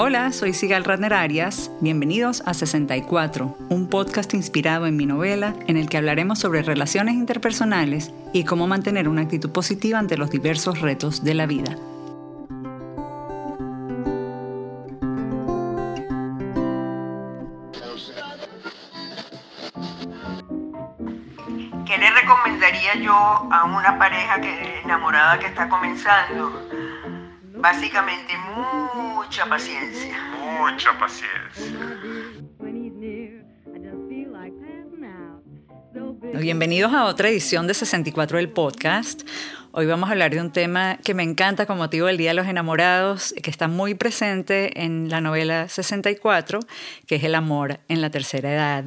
Hola, soy Sigal Radner Arias. Bienvenidos a 64, un podcast inspirado en mi novela en el que hablaremos sobre relaciones interpersonales y cómo mantener una actitud positiva ante los diversos retos de la vida. ¿Qué le recomendaría yo a una pareja que, enamorada que está comenzando? Básicamente mucha paciencia. Mucha paciencia. Bienvenidos a otra edición de 64 del podcast. Hoy vamos a hablar de un tema que me encanta con motivo del Día de los Enamorados, que está muy presente en la novela 64, que es el amor en la tercera edad.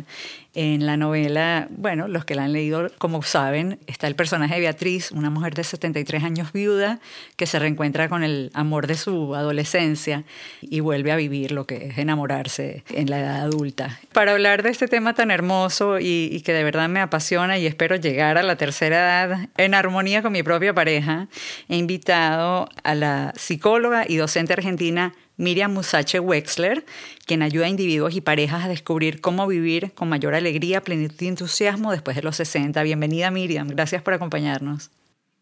En la novela, bueno, los que la han leído, como saben, está el personaje de Beatriz, una mujer de 73 años viuda, que se reencuentra con el amor de su adolescencia y vuelve a vivir lo que es enamorarse en la edad adulta. Para hablar de este tema tan hermoso y, y que de verdad me apasiona y espero llegar a la tercera edad en armonía con mi propia pareja, he invitado a la psicóloga y docente argentina Miriam Musache Wexler, quien ayuda a individuos y parejas a descubrir cómo vivir con mayor alegría, plenitud y entusiasmo después de los 60. Bienvenida Miriam, gracias por acompañarnos.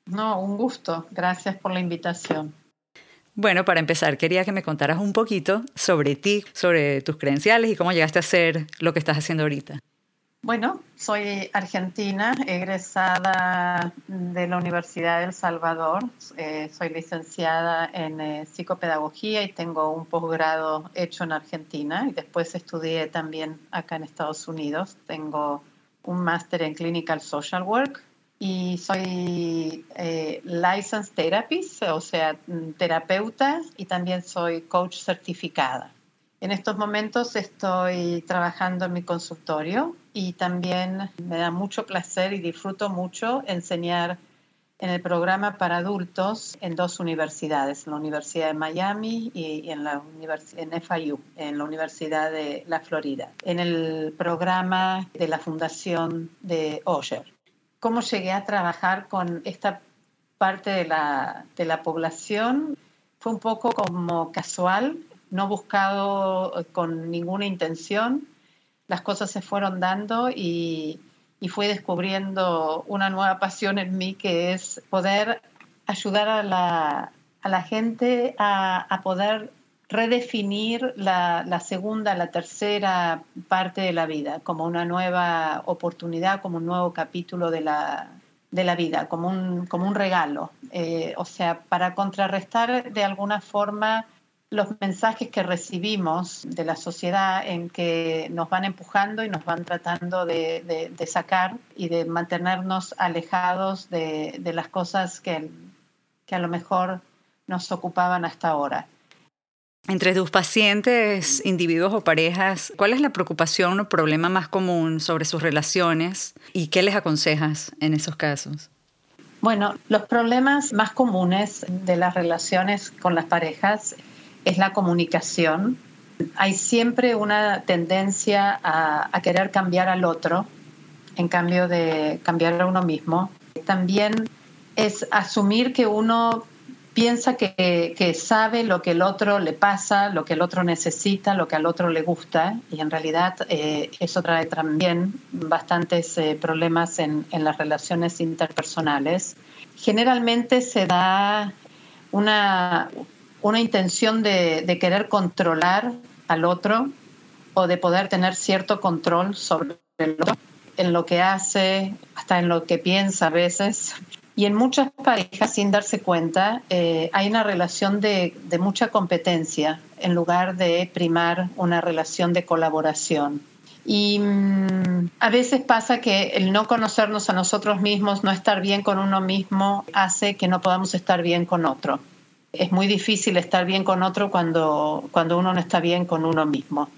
No, un gusto, gracias por la invitación. Bueno, para empezar, quería que me contaras un poquito sobre ti, sobre tus credenciales y cómo llegaste a hacer lo que estás haciendo ahorita. Bueno, soy argentina, egresada de la Universidad del Salvador. Eh, soy licenciada en eh, psicopedagogía y tengo un posgrado hecho en Argentina. Y después estudié también acá en Estados Unidos. Tengo un máster en Clinical Social Work y soy eh, licensed therapist, o sea, terapeuta y también soy coach certificada. En estos momentos estoy trabajando en mi consultorio y también me da mucho placer y disfruto mucho enseñar en el programa para adultos en dos universidades, en la Universidad de Miami y en, la en FIU, en la Universidad de la Florida, en el programa de la Fundación de Osher. ¿Cómo llegué a trabajar con esta parte de la, de la población? Fue un poco como casual no buscado con ninguna intención. Las cosas se fueron dando y, fui descubriendo una nueva pasión en mí que es poder ayudar a la, gente a, poder redefinir la, segunda, la tercera parte de la vida como una nueva oportunidad, como un nuevo capítulo de la, vida, como un, como un regalo. Eh, o sea, para contrarrestar de alguna forma los mensajes que recibimos de la sociedad en que nos van empujando y nos van tratando de, sacar y de mantenernos alejados de, las cosas que, que a lo mejor nos ocupaban hasta ahora. Entre tus pacientes, individuos o parejas, ¿cuál es la preocupación o problema más común sobre sus relaciones y qué les aconsejas en esos casos? Bueno, los problemas más comunes de las relaciones con las parejas es la comunicación. Hay siempre una tendencia a, querer cambiar al otro en cambio de cambiar a uno mismo. También es asumir que uno piensa que, sabe lo que el otro le pasa, lo que el otro necesita, lo que al otro le gusta, y en realidad eh, eso trae también bastantes eh, problemas en, en, las relaciones interpersonales. Generalmente se da una, una intención de, querer controlar al otro o de poder tener cierto control sobre el otro, en lo que hace, hasta en lo que piensa a veces. Y en muchas parejas, sin darse cuenta, eh, hay una relación de, mucha competencia en lugar de primar una relación de colaboración. Y mm, a veces pasa que el no conocernos a nosotros mismos, no estar bien con uno mismo, hace que no podamos estar bien con otro es muy difícil estar bien con otro cuando, cuando uno no está bien con uno mismo.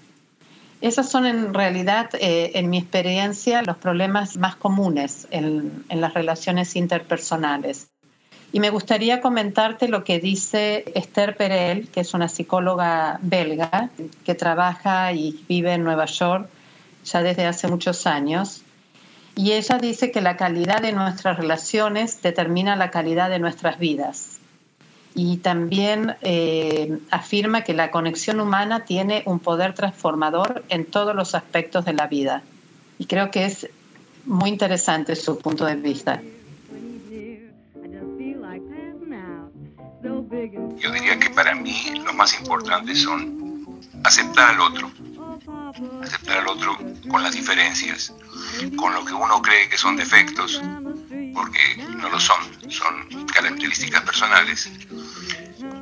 Esos son en realidad, eh, en mi experiencia, los problemas más comunes en, en, las relaciones interpersonales. Y me gustaría comentarte lo que dice Esther Perel, que es una psicóloga belga que trabaja y vive en Nueva York ya desde hace muchos años. Y ella dice que la calidad de nuestras relaciones determina la calidad de nuestras vidas. Y también eh, afirma que la conexión humana tiene un poder transformador en todos los aspectos de la vida. Y creo que es muy interesante su punto de vista. Yo diría que para mí lo más importante son aceptar al otro, aceptar al otro con las diferencias, con lo que uno cree que son defectos, porque no lo son, son características personales,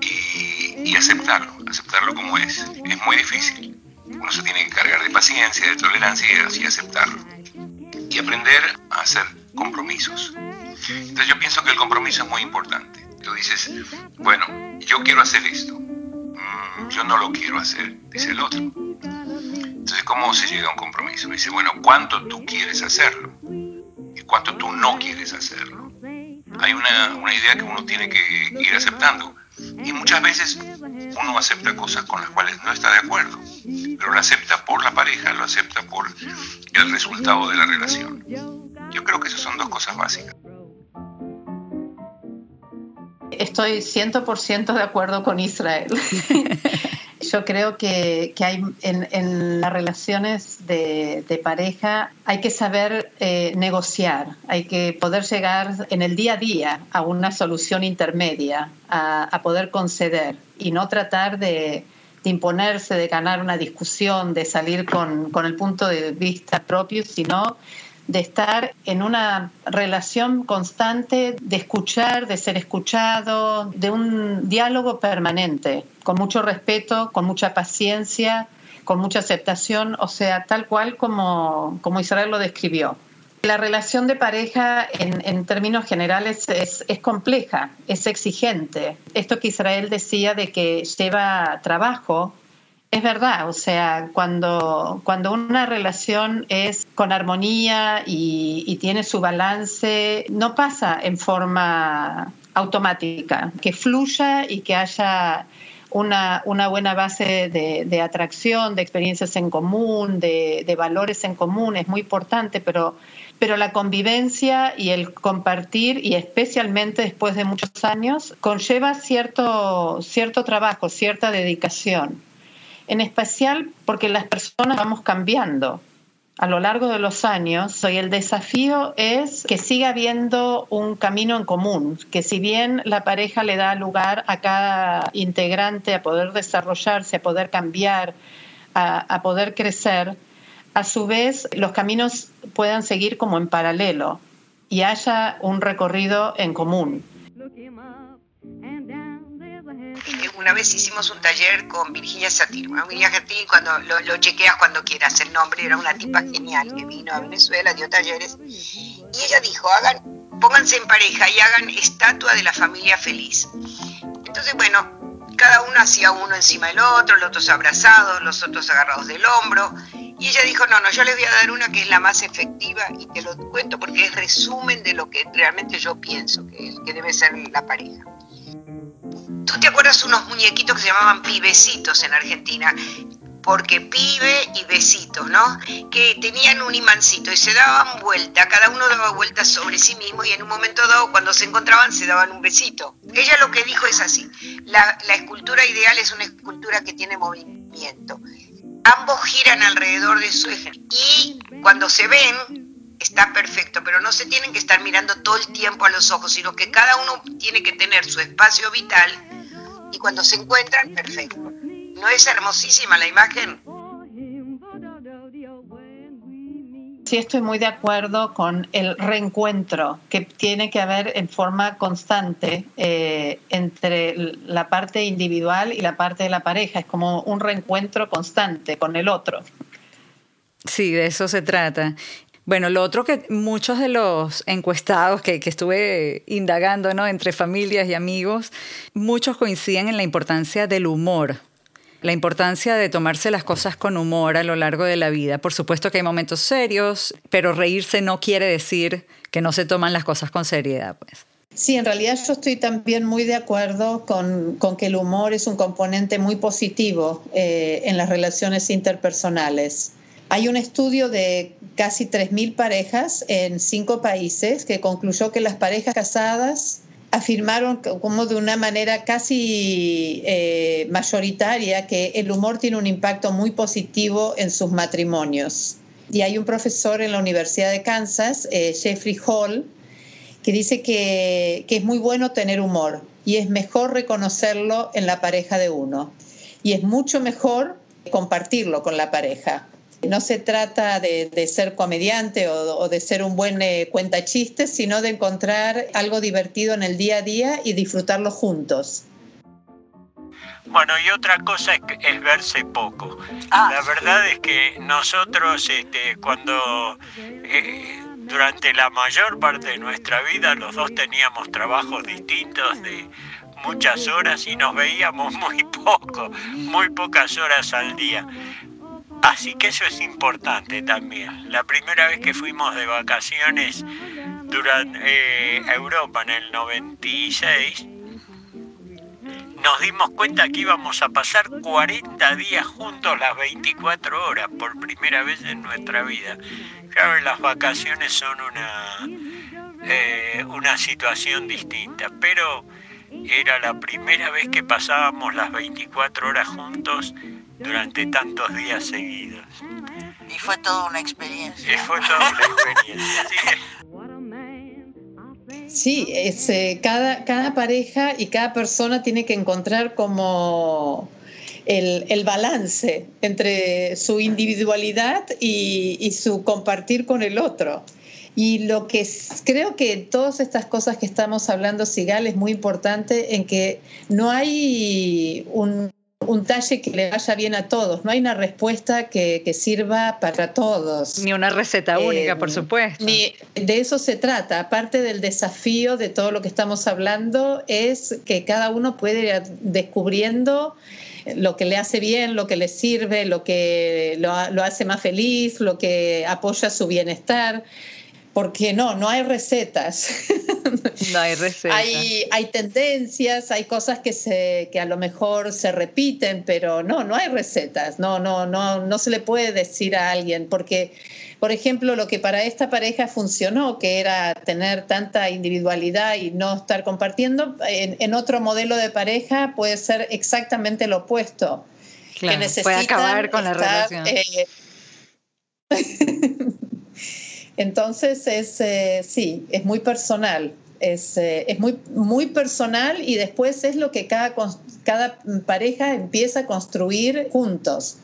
y, aceptarlo, aceptarlo como es. Es muy difícil. Uno se tiene que cargar de paciencia, de tolerancia y aceptarlo. Y aprender a hacer compromisos. Entonces yo pienso que el compromiso es muy importante. Tú dices, bueno, yo quiero hacer esto. Mm, yo no lo quiero hacer, dice el otro. Entonces, ¿cómo se llega a un compromiso? Dice, bueno, ¿cuánto tú quieres hacerlo? ¿Y cuánto tú no quieres hacerlo? Hay una, una idea que uno tiene que ir aceptando. Y muchas veces uno acepta cosas con las cuales no está de acuerdo, pero lo acepta por la pareja, lo acepta por el resultado de la relación. Yo creo que esas son dos cosas básicas. Estoy 100% de acuerdo con Israel. Yo creo que, hay en, las relaciones de, pareja hay que saber eh, negociar, hay que poder llegar en el día a día a una solución intermedia, a, poder conceder y no tratar de, imponerse, de ganar una discusión, de salir con, con el punto de vista propio, sino de estar en una relación constante, de escuchar, de ser escuchado, de un diálogo permanente, con mucho respeto, con mucha paciencia, con mucha aceptación, o sea, tal cual como, como Israel lo describió. La relación de pareja en, términos generales es, es, compleja, es exigente. Esto que Israel decía de que lleva trabajo, es verdad, o sea, cuando, cuando una relación es con armonía y, tiene su balance, no pasa en forma automática, que fluya y que haya una, buena base de, atracción, de experiencias en común, de, de, valores en común, es muy importante, pero, pero la convivencia y el compartir, y especialmente después de muchos años, conlleva cierto, cierto trabajo, cierta dedicación. En especial porque las personas vamos cambiando a lo largo de los años y el desafío es que siga habiendo un camino en común, que si bien la pareja le da lugar a cada integrante a poder desarrollarse, a poder cambiar, a, a poder crecer, a su vez los caminos puedan seguir como en paralelo y haya un recorrido en común. Una vez hicimos un taller con Virginia Satir. Virginia Satir, cuando lo, chequeas cuando quieras el nombre, era una tipa genial que vino a Venezuela, dio talleres. Y ella dijo, hagan, pónganse en pareja y hagan estatua de la familia feliz. Entonces, bueno, cada uno hacía uno encima del otro, los otros abrazados, los otros agarrados del hombro. Y ella dijo, no, no, yo les voy a dar una que es la más efectiva y te lo cuento porque es resumen de lo que realmente yo pienso que debe ser la pareja. ¿Tú te acuerdas unos muñequitos que se llamaban pibecitos en Argentina? Porque pibe y besitos, ¿no? Que tenían un imancito y se daban vuelta, cada uno daba vueltas sobre sí mismo y en un momento dado, cuando se encontraban, se daban un besito. Ella lo que dijo es así, la, la escultura ideal es una escultura que tiene movimiento. Ambos giran alrededor de su eje y cuando se ven, está perfecto, pero no se tienen que estar mirando todo el tiempo a los ojos, sino que cada uno tiene que tener su espacio vital cuando se encuentran, perfecto. ¿No es hermosísima la imagen? Sí, estoy muy de acuerdo con el reencuentro que tiene que haber en forma constante eh, entre la parte individual y la parte de la pareja. Es como un reencuentro constante con el otro. Sí, de eso se trata. Bueno, lo otro que muchos de los encuestados que, estuve indagando ¿no? entre familias y amigos, muchos coinciden en la importancia del humor, la importancia de tomarse las cosas con humor a lo largo de la vida. Por supuesto que hay momentos serios, pero reírse no quiere decir que no se toman las cosas con seriedad. Pues. Sí, en realidad yo estoy también muy de acuerdo con, que el humor es un componente muy positivo eh, en las relaciones interpersonales. Hay un estudio de casi 3.000 parejas en cinco países que concluyó que las parejas casadas afirmaron como de una manera casi eh, mayoritaria que el humor tiene un impacto muy positivo en sus matrimonios. Y hay un profesor en la Universidad de Kansas, eh, Jeffrey Hall, que dice que, que es muy bueno tener humor y es mejor reconocerlo en la pareja de uno. Y es mucho mejor compartirlo con la pareja. No se trata de, ser comediante o, de ser un buen eh, cuenta chistes, sino de encontrar algo divertido en el día a día y disfrutarlo juntos. Bueno, y otra cosa es, verse poco. Ah. La verdad es que nosotros este, cuando eh, durante la mayor parte de nuestra vida los dos teníamos trabajos distintos de muchas horas y nos veíamos muy poco, muy pocas horas al día. Así que eso es importante también. La primera vez que fuimos de vacaciones durante eh, Europa en el 96, nos dimos cuenta que íbamos a pasar 40 días juntos las 24 horas por primera vez en nuestra vida. Claro, las vacaciones son una, eh, una situación distinta, pero era la primera vez que pasábamos las 24 horas juntos durante tantos días seguidos. Y fue toda una experiencia. Y fue toda una experiencia, sí. es, eh, cada, cada pareja y cada persona tiene que encontrar como el, el balance entre su individualidad y, y, su compartir con el otro. Y lo que creo que todas estas cosas que estamos hablando, Sigal, es muy importante en que no hay un un talle que le vaya bien a todos. No hay una respuesta que, sirva para todos. Ni una receta única, por eh, supuesto. Ni, de eso se trata. Aparte del desafío de todo lo que estamos hablando, es que cada uno puede ir descubriendo lo que le hace bien, lo que le sirve, lo que lo, lo hace más feliz, lo que apoya su bienestar porque no, no hay recetas. No hay recetas. hay, hay, tendencias, hay cosas que, se, que a lo mejor se repiten, pero no, no hay recetas. No, no, no, no se le puede decir a alguien, porque, por ejemplo, lo que para esta pareja funcionó, que era tener tanta individualidad y no estar compartiendo, en, otro modelo de pareja puede ser exactamente lo opuesto. Claro, que puede acabar con la relación. Eh, Entonces, es, eh, sí, es muy personal. Es, eh, es, muy, muy personal y después es lo que cada, cada pareja empieza a construir juntos.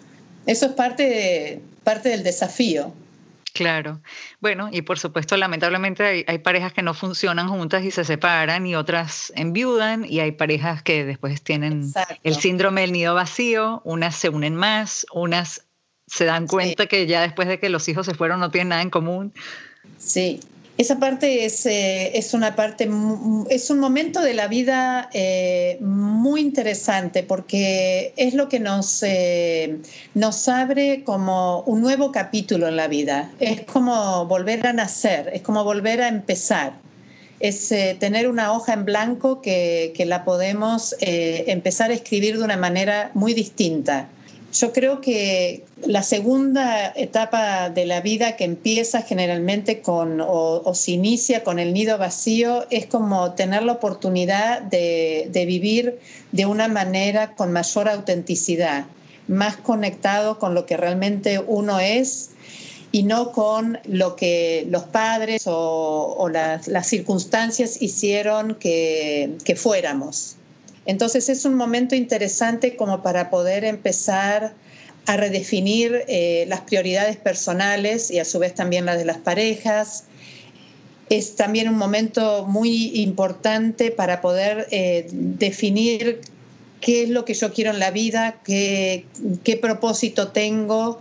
Eso es parte, parte del desafío. Claro. Bueno, y por supuesto, lamentablemente hay, parejas que no funcionan juntas y se separan y otras enviudan y hay parejas que después tienen el síndrome del nido vacío, unas se unen más, unas se dan cuenta que ya después de que los hijos se fueron no tienen nada en común. Sí, esa parte es, eh, es una parte, es un momento de la vida eh, muy interesante porque es lo que nos, eh, nos abre como un nuevo capítulo en la vida. Es como volver a nacer, es como volver a empezar. Es tener una hoja en blanco que, que la podemos empezar a escribir de una manera muy distinta. Yo creo que la segunda etapa de la vida que empieza generalmente con o, se inicia con el nido vacío es como tener la oportunidad de, vivir de una manera con mayor autenticidad, más conectado con lo que realmente uno es y no con lo que los padres o, las, circunstancias hicieron que fuéramos. Entonces es un momento interesante como para poder empezar a redefinir eh, las prioridades personales y a su vez también las de las parejas. Es también un momento muy importante para poder eh, definir qué es lo que yo quiero en la vida, qué, qué propósito tengo.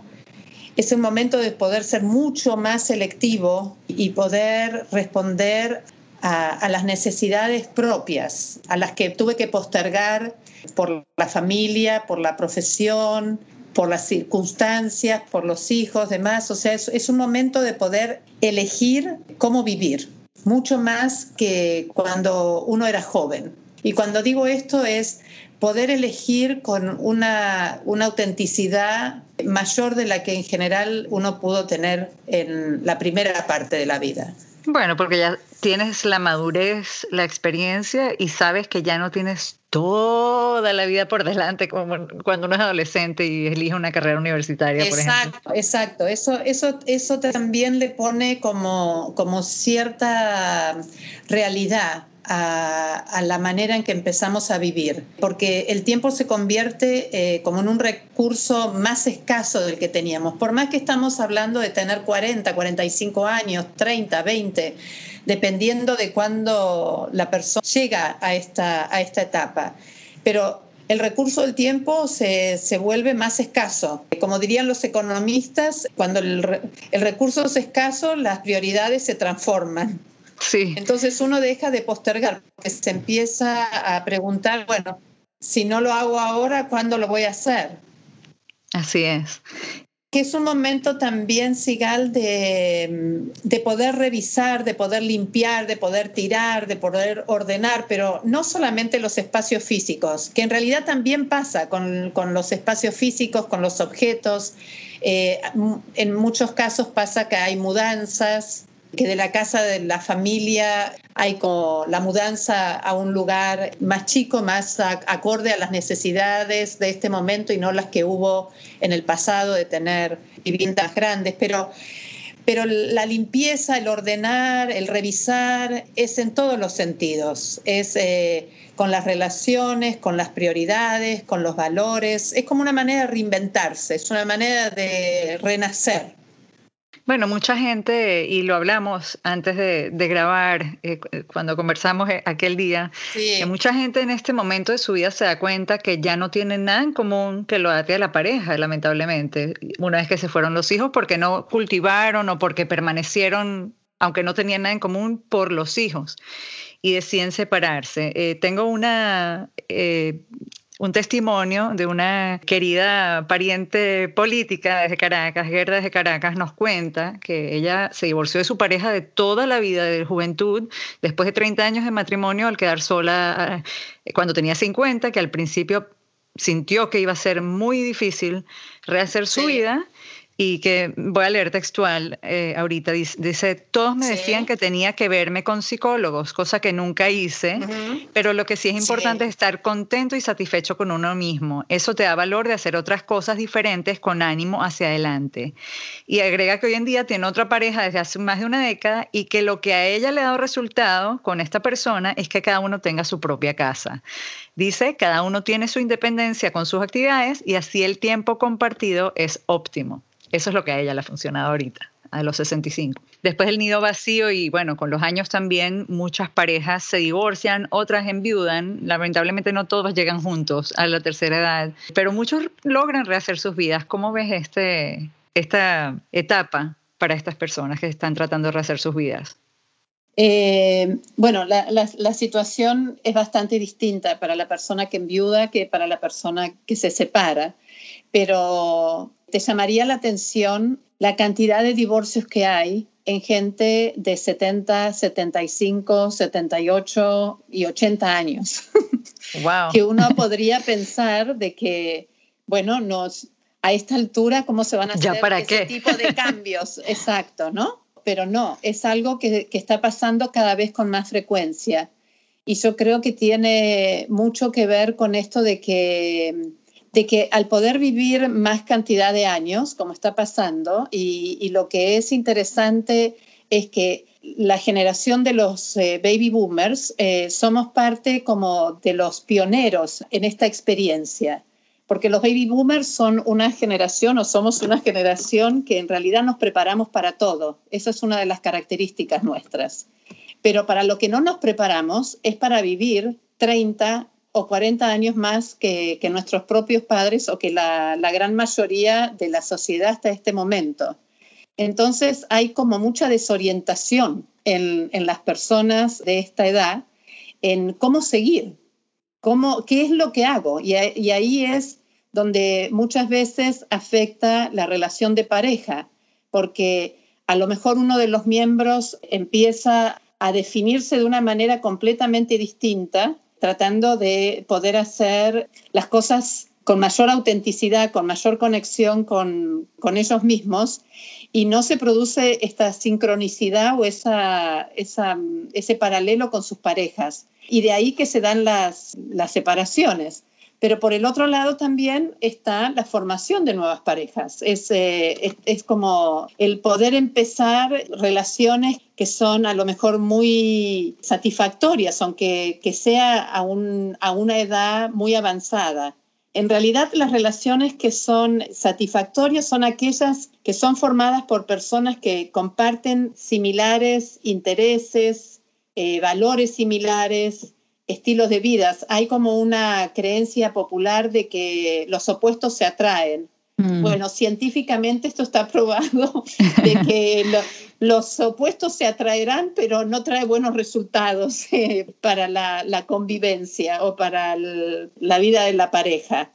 Es un momento de poder ser mucho más selectivo y poder responder a, las necesidades propias, a las que tuve que postergar por la familia, por la profesión, por las circunstancias, por los hijos, demás. O sea, es, es, un momento de poder elegir cómo vivir, mucho más que cuando uno era joven. Y cuando digo esto es poder elegir con una, una autenticidad mayor de la que en general uno pudo tener en la primera parte de la vida. Bueno, porque ya tienes la madurez, la experiencia y sabes que ya no tienes toda la vida por delante como cuando uno es adolescente y elige una carrera universitaria, por ejemplo. Exacto, eso, eso, eso también le pone como, como cierta realidad a, la manera en que empezamos a vivir, porque el tiempo se convierte eh, como en un recurso más escaso del que teníamos, por más que estamos hablando de tener 40, 45 años, 30, 20, dependiendo de cuándo la persona llega a esta, a esta etapa. Pero el recurso del tiempo se, se, vuelve más escaso. Como dirían los economistas, cuando el, el recurso es escaso, las prioridades se transforman. Sí. Entonces uno deja de postergar, porque se empieza a preguntar, bueno, si no lo hago ahora, ¿cuándo lo voy a hacer? Así es. Que es un momento también, Sigal, de, de, poder revisar, de poder limpiar, de poder tirar, de poder ordenar, pero no solamente los espacios físicos, que en realidad también pasa con, con los espacios físicos, con los objetos. Eh, en muchos casos pasa que hay mudanzas, que de la casa de la familia hay como la mudanza a un lugar más chico, más acorde a las necesidades de este momento y no las que hubo en el pasado de tener viviendas grandes, pero pero la limpieza, el ordenar, el revisar es en todos los sentidos, es eh, con las relaciones, con las prioridades, con los valores, es como una manera de reinventarse, es una manera de renacer. Bueno, mucha gente, y lo hablamos antes de, grabar, eh, cuando conversamos eh, aquel día, que mucha gente en este momento de su vida se da cuenta que ya no tiene nada en común que lo ate a la pareja, lamentablemente, una vez que se fueron los hijos, porque no cultivaron o porque permanecieron, aunque no tenían nada en común, por los hijos. Y deciden separarse. Eh, tengo una un testimonio de una querida pariente política desde Caracas, Gerda desde Caracas, nos cuenta que ella se divorció de su pareja de toda la vida de juventud, después de 30 años de matrimonio, al quedar sola eh, cuando tenía 50, que al principio sintió que iba a ser muy difícil rehacer su vida y que voy a leer textual eh, ahorita, dice, todos me decían que tenía que verme con psicólogos, cosa que nunca hice, pero lo que sí es importante es estar contento y satisfecho con uno mismo. Eso te da valor de hacer otras cosas diferentes con ánimo hacia adelante. Y agrega que hoy en día tiene otra pareja desde hace más de una década y que lo que a ella le ha dado resultado con esta persona es que cada uno tenga su propia casa. Dice, cada uno tiene su independencia con sus actividades y así el tiempo compartido es óptimo. Eso es lo que a ella le ha funcionado ahorita, a los 65. Después el nido vacío y bueno, con los años también muchas parejas se divorcian, otras enviudan. Lamentablemente no todos llegan juntos a la tercera edad, pero muchos logran rehacer sus vidas. ¿Cómo ves este, esta etapa para estas personas que están tratando de rehacer sus vidas? Eh, bueno, la, la, situación es bastante distinta para la persona que enviuda que para la persona que se separa, pero te llamaría la atención la cantidad de divorcios que hay en gente de 70, 75, 78 y 80 años. Wow. que uno podría pensar de que, bueno, nos, a esta altura, ¿cómo se van a hacer para ese tipo de cambios? Exacto, ¿no? Pero no, es algo que, que está pasando cada vez con más frecuencia. Y yo creo que tiene mucho que ver con esto de que de que al poder vivir más cantidad de años, como está pasando, y, lo que es interesante es que la generación de los eh, baby boomers eh, somos parte como de los pioneros en esta experiencia, porque los baby boomers son una generación o somos una generación que en realidad nos preparamos para todo. Esa es una de las características nuestras. Pero para lo que no nos preparamos es para vivir 30, o 40 años más que, nuestros propios padres o que la, gran mayoría de la sociedad hasta este momento. Entonces hay como mucha desorientación en, las personas de esta edad en cómo seguir, cómo, qué es lo que hago. Y, y ahí es donde muchas veces afecta la relación de pareja, porque a lo mejor uno de los miembros empieza a definirse de una manera completamente distinta tratando de poder hacer las cosas con mayor autenticidad, con mayor conexión con, con ellos mismos y no se produce esta sincronicidad o esa, ese paralelo con sus parejas. Y de ahí que se dan las, las separaciones. Pero por el otro lado también está la formación de nuevas parejas. Es, eh, es, como el poder empezar relaciones que son a lo mejor muy satisfactorias, aunque que sea a, un, a una edad muy avanzada. En realidad las relaciones que son satisfactorias son aquellas que son formadas por personas que comparten similares intereses, eh, valores similares, estilos de vida. Hay como una creencia popular de que los opuestos se atraen. Mm. Bueno, científicamente esto está probado de que los opuestos se atraerán, pero no trae buenos resultados eh, para la, convivencia o para la vida de la pareja.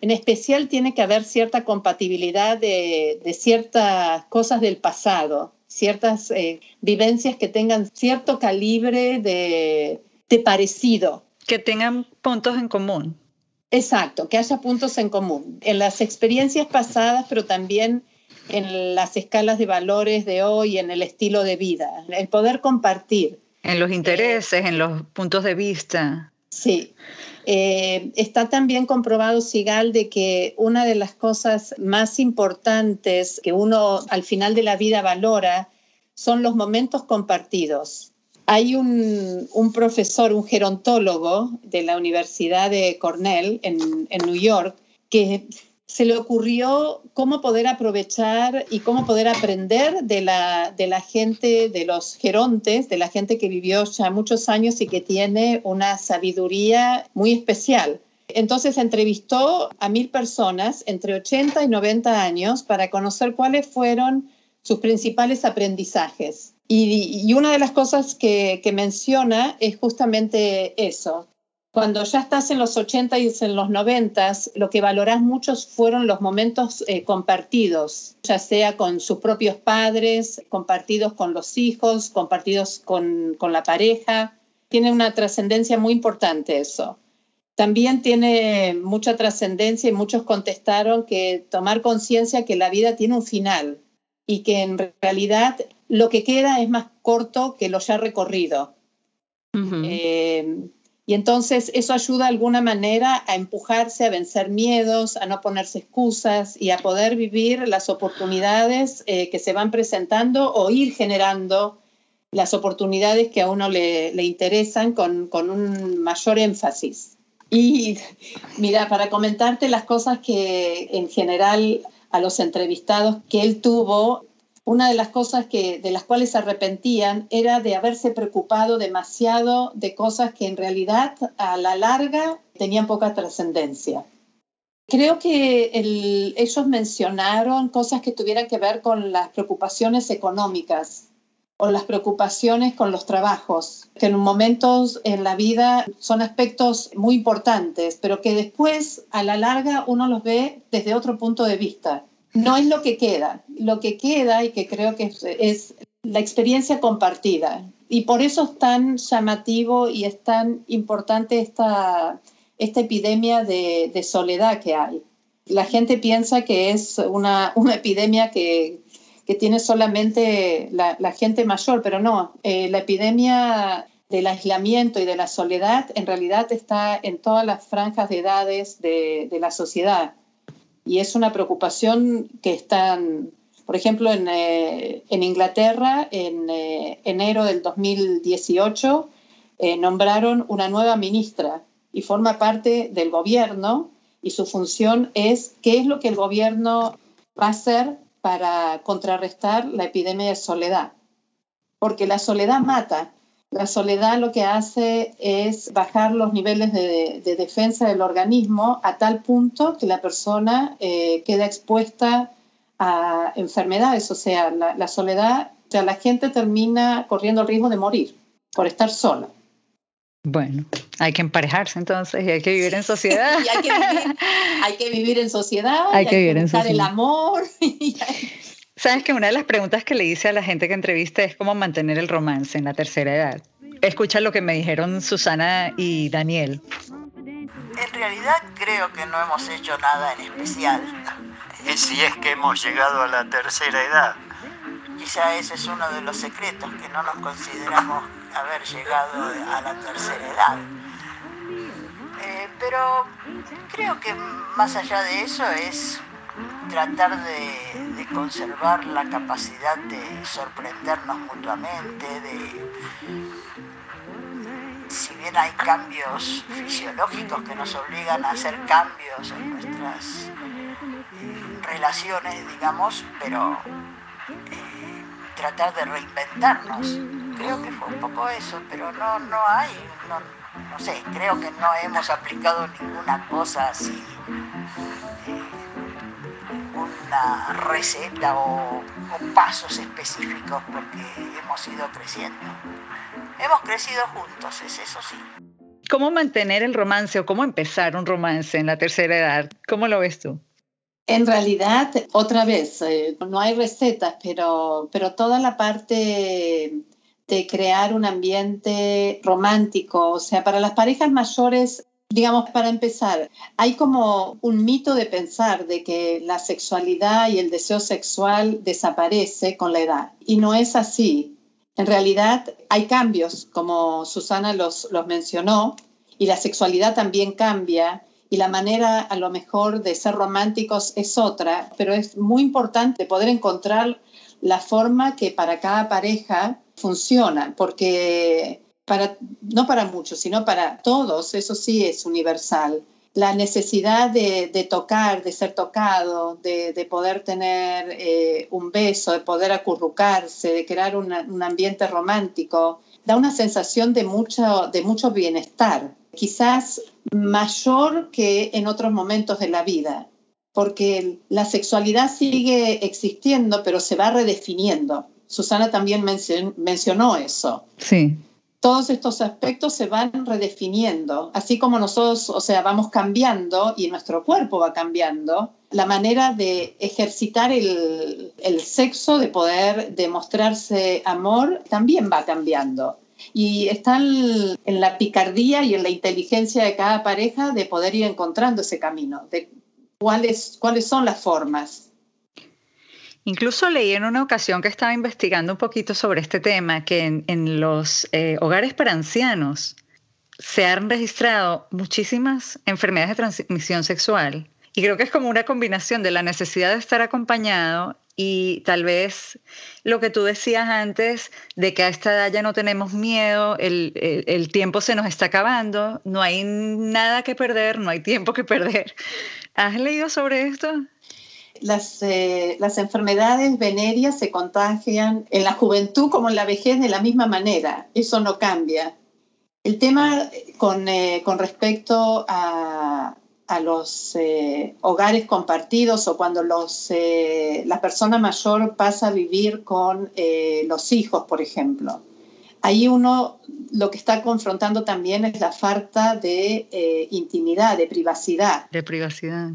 En especial tiene que haber cierta compatibilidad de, ciertas cosas del pasado, ciertas eh, vivencias que tengan cierto calibre de parecido. Que tengan puntos en común. Exacto, que haya puntos en común en las experiencias pasadas, pero también en las escalas de valores de hoy, en el estilo de vida, el poder compartir. En los intereses, en los puntos de vista. Sí. Eh, está también comprobado, Sigal, de que una de las cosas más importantes que uno al final de la vida valora son los momentos compartidos. Hay un, profesor, un gerontólogo de la Universidad de Cornell en, New York, que se le ocurrió cómo poder aprovechar y cómo poder aprender de la, de la, gente, de los gerontes, de la gente que vivió ya muchos años y que tiene una sabiduría muy especial. Entonces entrevistó a mil personas entre 80 y 90 años para conocer cuáles fueron sus principales aprendizajes. Y, una de las cosas que, menciona es justamente eso. Cuando ya estás en los 80 y en los 90, lo que valorás muchos fueron los momentos eh, compartidos, ya sea con sus propios padres, compartidos con los hijos, compartidos con, con la pareja. Tiene una trascendencia muy importante eso. También tiene mucha trascendencia y muchos contestaron que tomar conciencia que la vida tiene un final y que en realidad lo que queda es más corto que lo ya recorrido. Eh, y entonces eso ayuda de alguna manera a empujarse, a vencer miedos, a no ponerse excusas y a poder vivir las oportunidades eh, que se van presentando o ir generando las oportunidades que a uno le, le interesan con, con, un mayor énfasis. Y mira, para comentarte las cosas que en general a los entrevistados que él tuvo, una de las cosas que, de las cuales se arrepentían era de haberse preocupado demasiado de cosas que en realidad a la larga tenían poca trascendencia. Creo que ellos mencionaron cosas que tuvieran que ver con las preocupaciones económicas o las preocupaciones con los trabajos, que en momentos en la vida son aspectos muy importantes, pero que después a la larga uno los ve desde otro punto de vista no es lo que queda. Lo que queda y que creo que es, la experiencia compartida. Y por eso es tan llamativo y es tan importante esta, esta epidemia de, soledad que hay. La gente piensa que es una, epidemia que, tiene solamente la, gente mayor, pero no, eh, la epidemia del aislamiento y de la soledad en realidad está en todas las franjas de edades de la sociedad y es una preocupación que están, por ejemplo, en, eh, Inglaterra, en eh, enero del 2018, eh, nombraron una nueva ministra y forma parte del gobierno y su función es qué es lo que el gobierno va a hacer para contrarrestar la epidemia de soledad. Porque la soledad mata la soledad lo que hace es bajar los niveles de, defensa del organismo a tal punto que la persona eh, queda expuesta a enfermedades. O sea, la, soledad, o sea, la gente termina corriendo el riesgo de morir por estar sola. Bueno, hay que emparejarse entonces y hay que vivir en sociedad. hay, que vivir, en sociedad, hay, que, vivir en sociedad. el amor. Sabes que una de las preguntas que le hice a la gente que entrevista es cómo mantener el romance en la tercera edad. Escucha lo que me dijeron Susana y Daniel. En realidad creo que no hemos hecho nada en especial. Y si es que hemos llegado a la tercera edad. Quizá ese es uno de los secretos, que no nos consideramos haber llegado a la tercera edad. Eh, pero creo que más allá de eso es tratar de, conservar la capacidad de sorprendernos mutuamente, de si bien hay cambios fisiológicos que nos obligan a hacer cambios en nuestras eh, relaciones, digamos, pero eh, tratar de reinventarnos. Creo que fue un poco eso, pero no, no hay, no, sé, creo que no hemos aplicado ninguna cosa así, una receta o, o pasos específicos porque hemos ido creciendo. Hemos crecido juntos, es eso sí. ¿Cómo mantener el romance o cómo empezar un romance en la tercera edad? ¿Cómo lo ves tú? En realidad, otra vez, eh, no hay recetas, pero, pero toda la parte de crear un ambiente romántico, o sea, para las parejas mayores, digamos, para empezar, hay como un mito de pensar de que la sexualidad y el deseo sexual desaparece con la edad, y no es así. En realidad hay cambios, como Susana los, los mencionó, y la sexualidad también cambia y la manera a lo mejor de ser románticos es otra, pero es muy importante poder encontrar la forma que para cada pareja funciona, porque para, no para muchos, sino para todos, eso sí es universal la necesidad de, de, tocar, de ser tocado, de, de poder tener eh, un beso, de poder acurrucarse, de crear una, un ambiente romántico, da una sensación de mucho, de mucho bienestar, quizás mayor que en otros momentos de la vida, porque la sexualidad sigue existiendo, pero se va redefiniendo. Susana también mencionó, eso. Sí todos estos aspectos se van redefiniendo, así como nosotros, o sea, vamos cambiando y nuestro cuerpo va cambiando, la manera de ejercitar el, el sexo, de poder demostrarse amor, también va cambiando. Y están en la picardía y en la inteligencia de cada pareja de poder ir encontrando ese camino, de cuáles, cuáles son las formas Incluso leí en una ocasión que estaba investigando un poquito sobre este tema, que en, los eh, hogares para ancianos se han registrado muchísimas enfermedades de transmisión sexual. Y creo que es como una combinación de la necesidad de estar acompañado y tal vez lo que tú decías antes, de que a esta edad ya no tenemos miedo, el, el, el tiempo se nos está acabando, no hay nada que perder, no hay tiempo que perder. ¿Has leído sobre esto? Las, eh, las enfermedades venéreas se contagian en la juventud como en la vejez de la misma manera. Eso no cambia. El tema con, eh, con respecto a, a los eh, hogares compartidos o cuando los, eh, la persona mayor pasa a vivir con eh, los hijos, por ejemplo. Ahí uno lo que está confrontando también es la falta de eh, intimidad, de privacidad. De privacidad.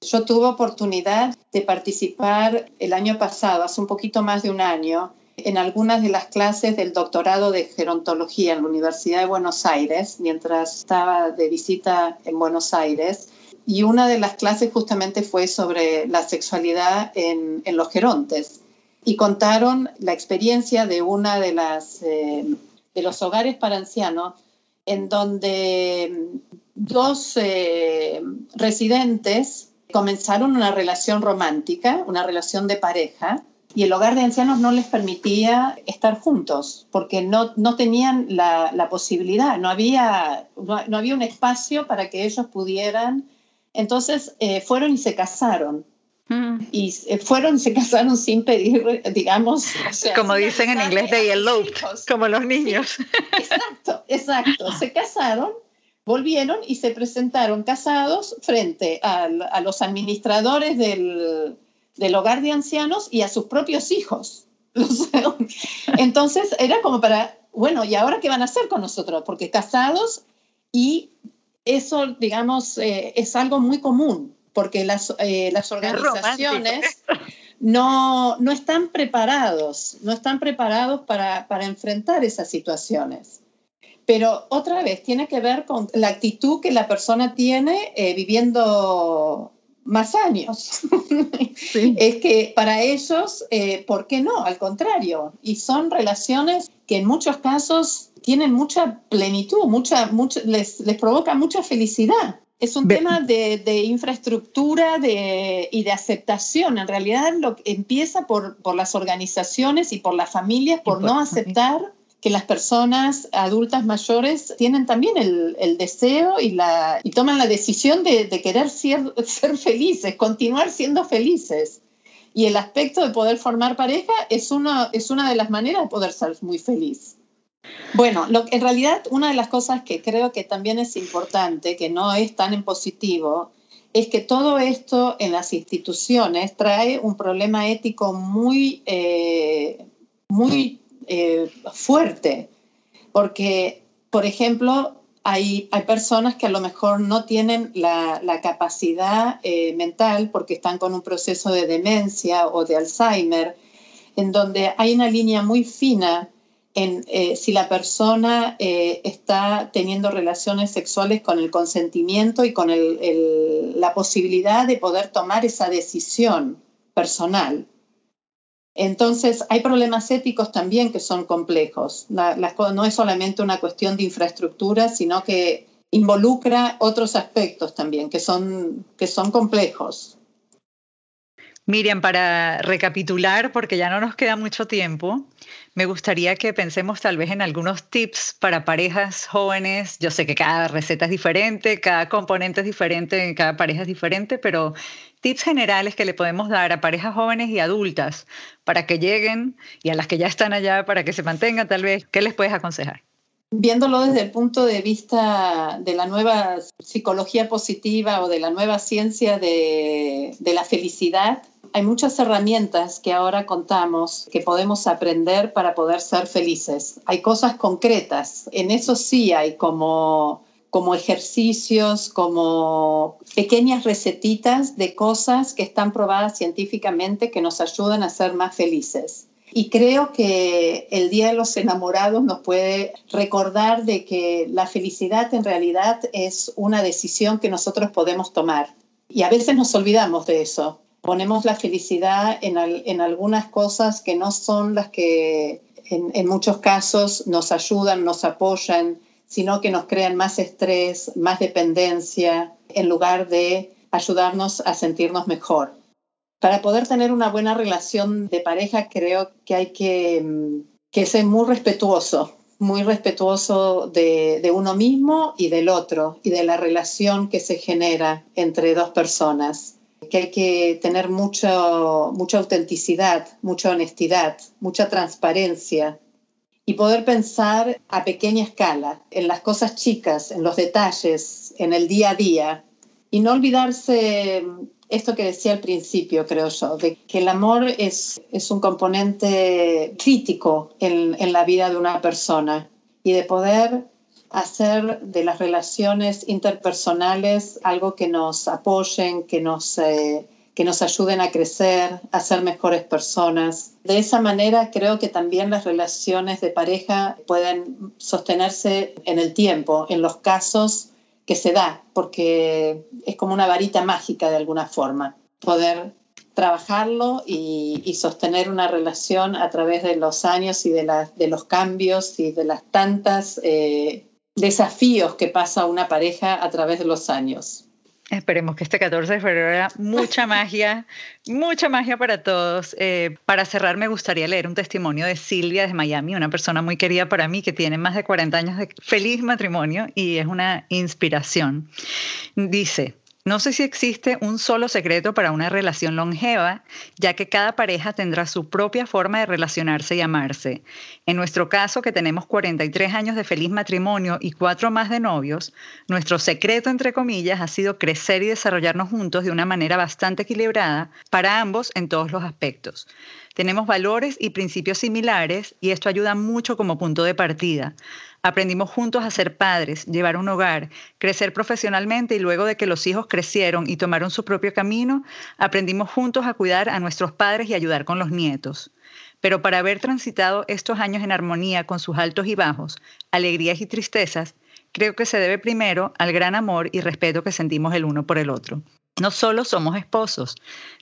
Yo tuve oportunidad de participar el año pasado, hace un poquito más de un año, en algunas de las clases del doctorado de gerontología en la Universidad de Buenos Aires, mientras estaba de visita en Buenos Aires. Y una de las clases justamente fue sobre la sexualidad en, en los gerontes. Y contaron la experiencia de una de las eh, de los hogares para ancianos en donde dos eh, residentes comenzaron una relación romántica, una relación de pareja, y el hogar de ancianos no les permitía estar juntos porque no, no tenían la, la posibilidad, no había, no, no, había un espacio para que ellos pudieran. Entonces eh, fueron y se casaron. Mm. Y fueron y se casaron sin pedir, digamos. O sea, como dicen en inglés, de eloped, como los niños. Exacto, exacto. Se casaron volvieron y se presentaron casados frente a, a los administradores del, del, hogar de ancianos y a sus propios hijos. Entonces era como para, bueno, ¿y ahora qué van a hacer con nosotros? Porque casados y eso, digamos, eh, es algo muy común, porque las, eh, las organizaciones no, no están preparados, no están preparados para, para enfrentar esas situaciones. Pero otra vez, tiene que ver con la actitud que la persona tiene eh, viviendo más años. es que para ellos, eh, ¿por qué no? Al contrario. Y son relaciones que en muchos casos tienen mucha plenitud, mucha, les, les provoca mucha felicidad. Es un tema de, de infraestructura de, y de aceptación. En realidad lo empieza por, por las organizaciones y por las familias, por, no aceptar que las personas adultas mayores tienen también el, el deseo y, la, y toman la decisión de, de querer ser, ser, felices, continuar siendo felices. Y el aspecto de poder formar pareja es una, es una de las maneras de poder ser muy feliz. Bueno, lo, en realidad una de las cosas que creo que también es importante, que no es tan en positivo, es que todo esto en las instituciones trae un problema ético muy, eh, muy eh, fuerte, porque, por ejemplo, hay, hay, personas que a lo mejor no tienen la, la capacidad eh, mental porque están con un proceso de demencia o de Alzheimer, en donde hay una línea muy fina en eh, si la persona eh, está teniendo relaciones sexuales con el consentimiento y con el, el, la posibilidad de poder tomar esa decisión personal. Entonces, hay problemas éticos también que son complejos. La, no es solamente una cuestión de infraestructura, sino que involucra otros aspectos también que son, que son complejos. Miriam, para recapitular, porque ya no nos queda mucho tiempo, me gustaría que pensemos tal vez en algunos tips para parejas jóvenes. Yo sé que cada receta es diferente, cada componente es diferente, cada pareja es diferente, pero tips generales que le podemos dar a parejas jóvenes y adultas para que lleguen y a las que ya están allá para que se mantengan tal vez, ¿qué les puedes aconsejar? Viéndolo desde el punto de vista de la nueva psicología positiva o de la nueva ciencia de, de la felicidad, hay muchas herramientas que ahora contamos que podemos aprender para poder ser felices. Hay cosas concretas, en eso sí hay como, como ejercicios, como pequeñas recetitas de cosas que están probadas científicamente que nos ayudan a ser más felices. Y creo que el Día de los Enamorados nos puede recordar de que la felicidad en realidad es una decisión que nosotros podemos tomar. Y a veces nos olvidamos de eso ponemos la felicidad en, en algunas cosas que no son las que en, en, muchos casos nos ayudan, nos apoyan, sino que nos crean más estrés, más dependencia, en lugar de ayudarnos a sentirnos mejor. Para poder tener una buena relación de pareja creo que hay que, mm, que ser muy respetuoso, muy respetuoso de, de uno mismo y del otro, y de la relación que se genera entre dos personas que hay que tener mucho, mucha autenticidad, mucha honestidad, mucha transparencia y poder pensar a pequeña escala, en las cosas chicas, en los detalles, en el día a día y no olvidarse esto que decía al principio, creo yo, de que el amor es, es un componente crítico en, en la vida de una persona y de poder hacer de las relaciones interpersonales algo que nos apoyen, que nos, eh, que nos ayuden a crecer, a ser mejores personas. De esa manera creo que también las relaciones de pareja pueden sostenerse en el tiempo, en los casos que se da, porque es como una varita mágica de alguna forma, poder trabajarlo y, y, sostener una relación a través de los años y de, la, de los cambios y de las tantas eh, desafíos que pasa una pareja a través de los años. Esperemos que este 14 de febrero haya mucha magia, mucha magia para todos. Eh, para cerrar, me gustaría leer un testimonio de Silvia de Miami, una persona muy querida para mí que tiene más de 40 años de feliz matrimonio y es una inspiración. Dice, no sé si existe un solo secreto para una relación longeva, ya que cada pareja tendrá su propia forma de relacionarse y amarse. En nuestro caso, que tenemos 43 años de feliz matrimonio y cuatro más de novios, nuestro secreto, entre comillas, ha sido crecer y desarrollarnos juntos de una manera bastante equilibrada para ambos en todos los aspectos. Tenemos valores y principios similares y esto ayuda mucho como punto de partida. Aprendimos juntos a ser padres, llevar un hogar, crecer profesionalmente y luego de que los hijos crecieron y tomaron su propio camino, aprendimos juntos a cuidar a nuestros padres y ayudar con los nietos. Pero para haber transitado estos años en armonía con sus altos y bajos, alegrías y tristezas, creo que se debe primero al gran amor y respeto que sentimos el uno por el otro. No solo somos esposos,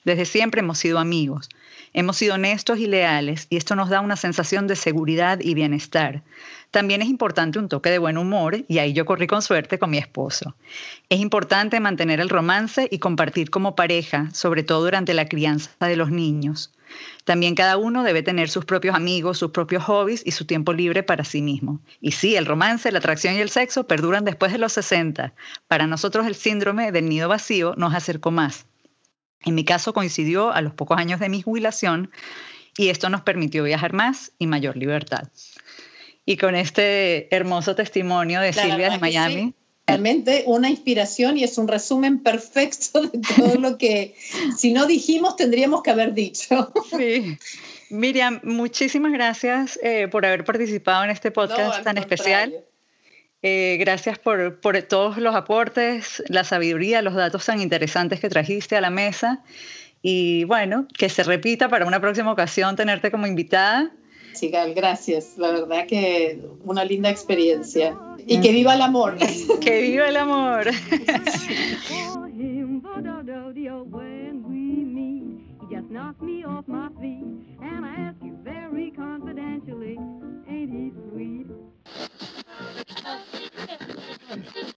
desde siempre hemos sido amigos, hemos sido honestos y leales y esto nos da una sensación de seguridad y bienestar. También es importante un toque de buen humor y ahí yo corrí con suerte con mi esposo. Es importante mantener el romance y compartir como pareja, sobre todo durante la crianza de los niños. También cada uno debe tener sus propios amigos, sus propios hobbies y su tiempo libre para sí mismo. Y sí, el romance, la atracción y el sexo perduran después de los 60. Para nosotros el síndrome del nido vacío nos acercó más. En mi caso coincidió a los pocos años de mi jubilación y esto nos permitió viajar más y mayor libertad. Y con este hermoso testimonio de Silvia de Miami realmente una inspiración y es un resumen perfecto de todo lo que, si no dijimos, tendríamos que haber dicho. Sí. Miriam, muchísimas gracias eh, por haber participado en este podcast tan especial. Eh, gracias por, por todos los aportes, la sabiduría, los datos tan interesantes que trajiste a la mesa. Y bueno, que se repita para una próxima ocasión tenerte como invitada. Sigal, gracias. La verdad que una linda experiencia. Y que viva el amor. Que viva el amor.